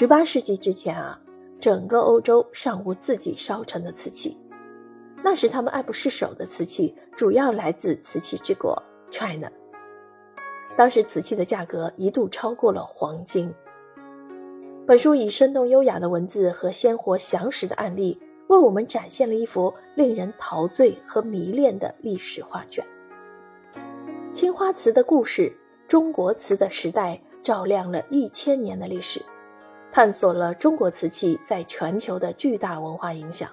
十八世纪之前啊，整个欧洲尚无自己烧成的瓷器。那时他们爱不释手的瓷器，主要来自瓷器之国 China。当时瓷器的价格一度超过了黄金。本书以生动优雅的文字和鲜活详实的案例，为我们展现了一幅令人陶醉和迷恋的历史画卷。青花瓷的故事，中国瓷的时代，照亮了一千年的历史，探索了中国瓷器在全球的巨大文化影响。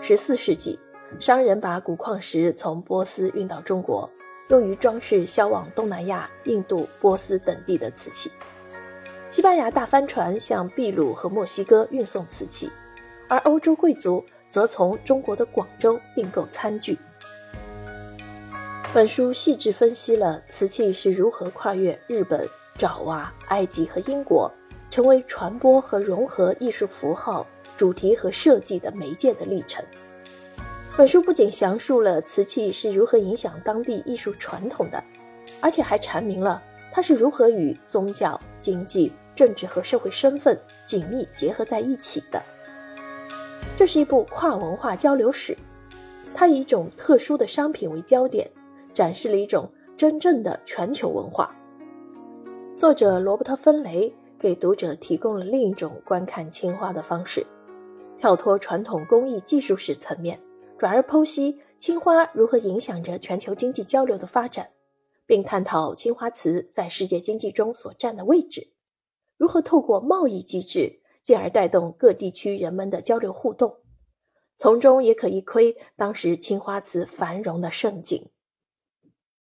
十四世纪，商人把古矿石从波斯运到中国，用于装饰销往东南亚、印度、波斯等地的瓷器。西班牙大帆船向秘鲁和墨西哥运送瓷器，而欧洲贵族则从中国的广州订购餐具。本书细致分析了瓷器是如何跨越日本、爪哇、埃及和英国，成为传播和融合艺术符号。主题和设计的媒介的历程。本书不仅详述了瓷器是如何影响当地艺术传统的，而且还阐明了它是如何与宗教、经济、政治和社会身份紧密结合在一起的。这是一部跨文化交流史，它以一种特殊的商品为焦点，展示了一种真正的全球文化。作者罗伯特·芬雷给读者提供了另一种观看青花的方式。跳脱传统工艺技术史层面，转而剖析青花如何影响着全球经济交流的发展，并探讨青花瓷在世界经济中所占的位置，如何透过贸易机制，进而带动各地区人们的交流互动，从中也可一窥当时青花瓷繁荣的盛景。